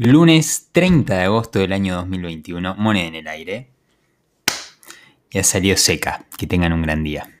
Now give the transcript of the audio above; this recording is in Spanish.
Lunes 30 de agosto del año 2021, moneda en el aire. Ya salió seca. Que tengan un gran día.